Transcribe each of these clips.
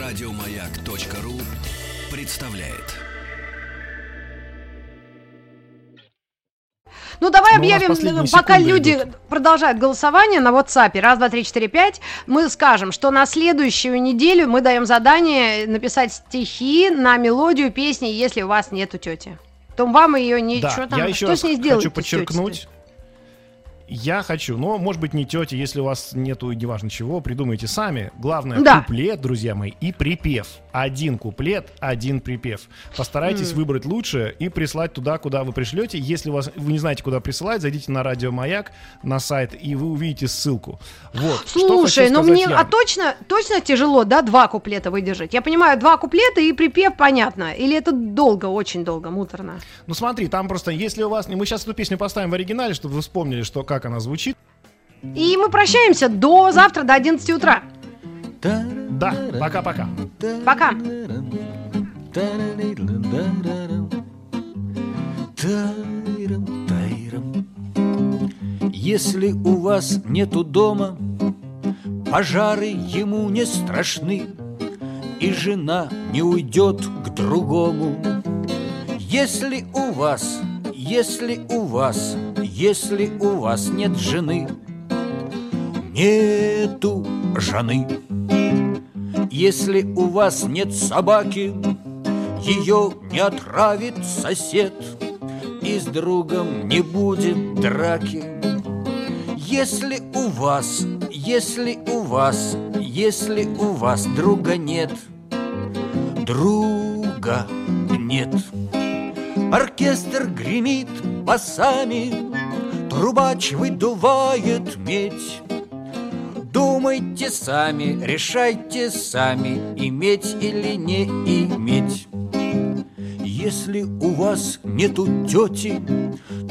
Радиомаяк.ру представляет. Ну, давай Ну, объявим, пока люди идут. продолжают голосование на WhatsApp, раз, два, три, четыре, пять, мы скажем, что на следующую неделю мы даем задание написать стихи на мелодию песни, если у вас нету тети. То вам ее не... Да, там, я еще что раз с ней сделать? хочу подчеркнуть. Я хочу, но, может быть, не тетя, если у вас нету неважно чего, придумайте сами. Главное, Да. куплет, друзья мои, и припев. Один куплет, один припев. Постарайтесь выбрать лучшее и прислать туда, куда вы пришлете. Если у вас, вы не знаете, куда присылать, зайдите на Радио Маяк, на сайт, и вы увидите ссылку. Вот. Слушай, ну мне, я. а точно, точно тяжело, да, два куплета выдержать? Я понимаю, два куплета и припев, понятно. Или это долго, очень долго, муторно? Ну смотри, там просто, если у вас... Мы сейчас эту песню поставим в оригинале, чтобы вы вспомнили, что, как она звучит. И мы прощаемся до завтра, до 11 утра. Да, пока-пока. Пока. Если у вас нету дома, пожары ему не страшны, и жена не уйдет к другому. Если у вас, если у вас, если у вас нет жены, нету жены. Если у вас нет собаки, ее не отравит сосед, и с другом не будет драки. Если у вас, если у вас, если у вас друга нет, друга нет. Оркестр гремит басами, трубач выдувает медь. Думайте сами, решайте сами, иметь или не иметь. Если у вас нету тети,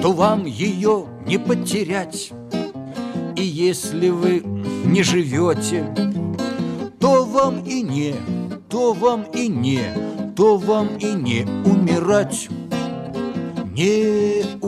то вам ее не потерять. И если вы не живете, то вам и не, то вам и не, то вам и не умирать, не умирать.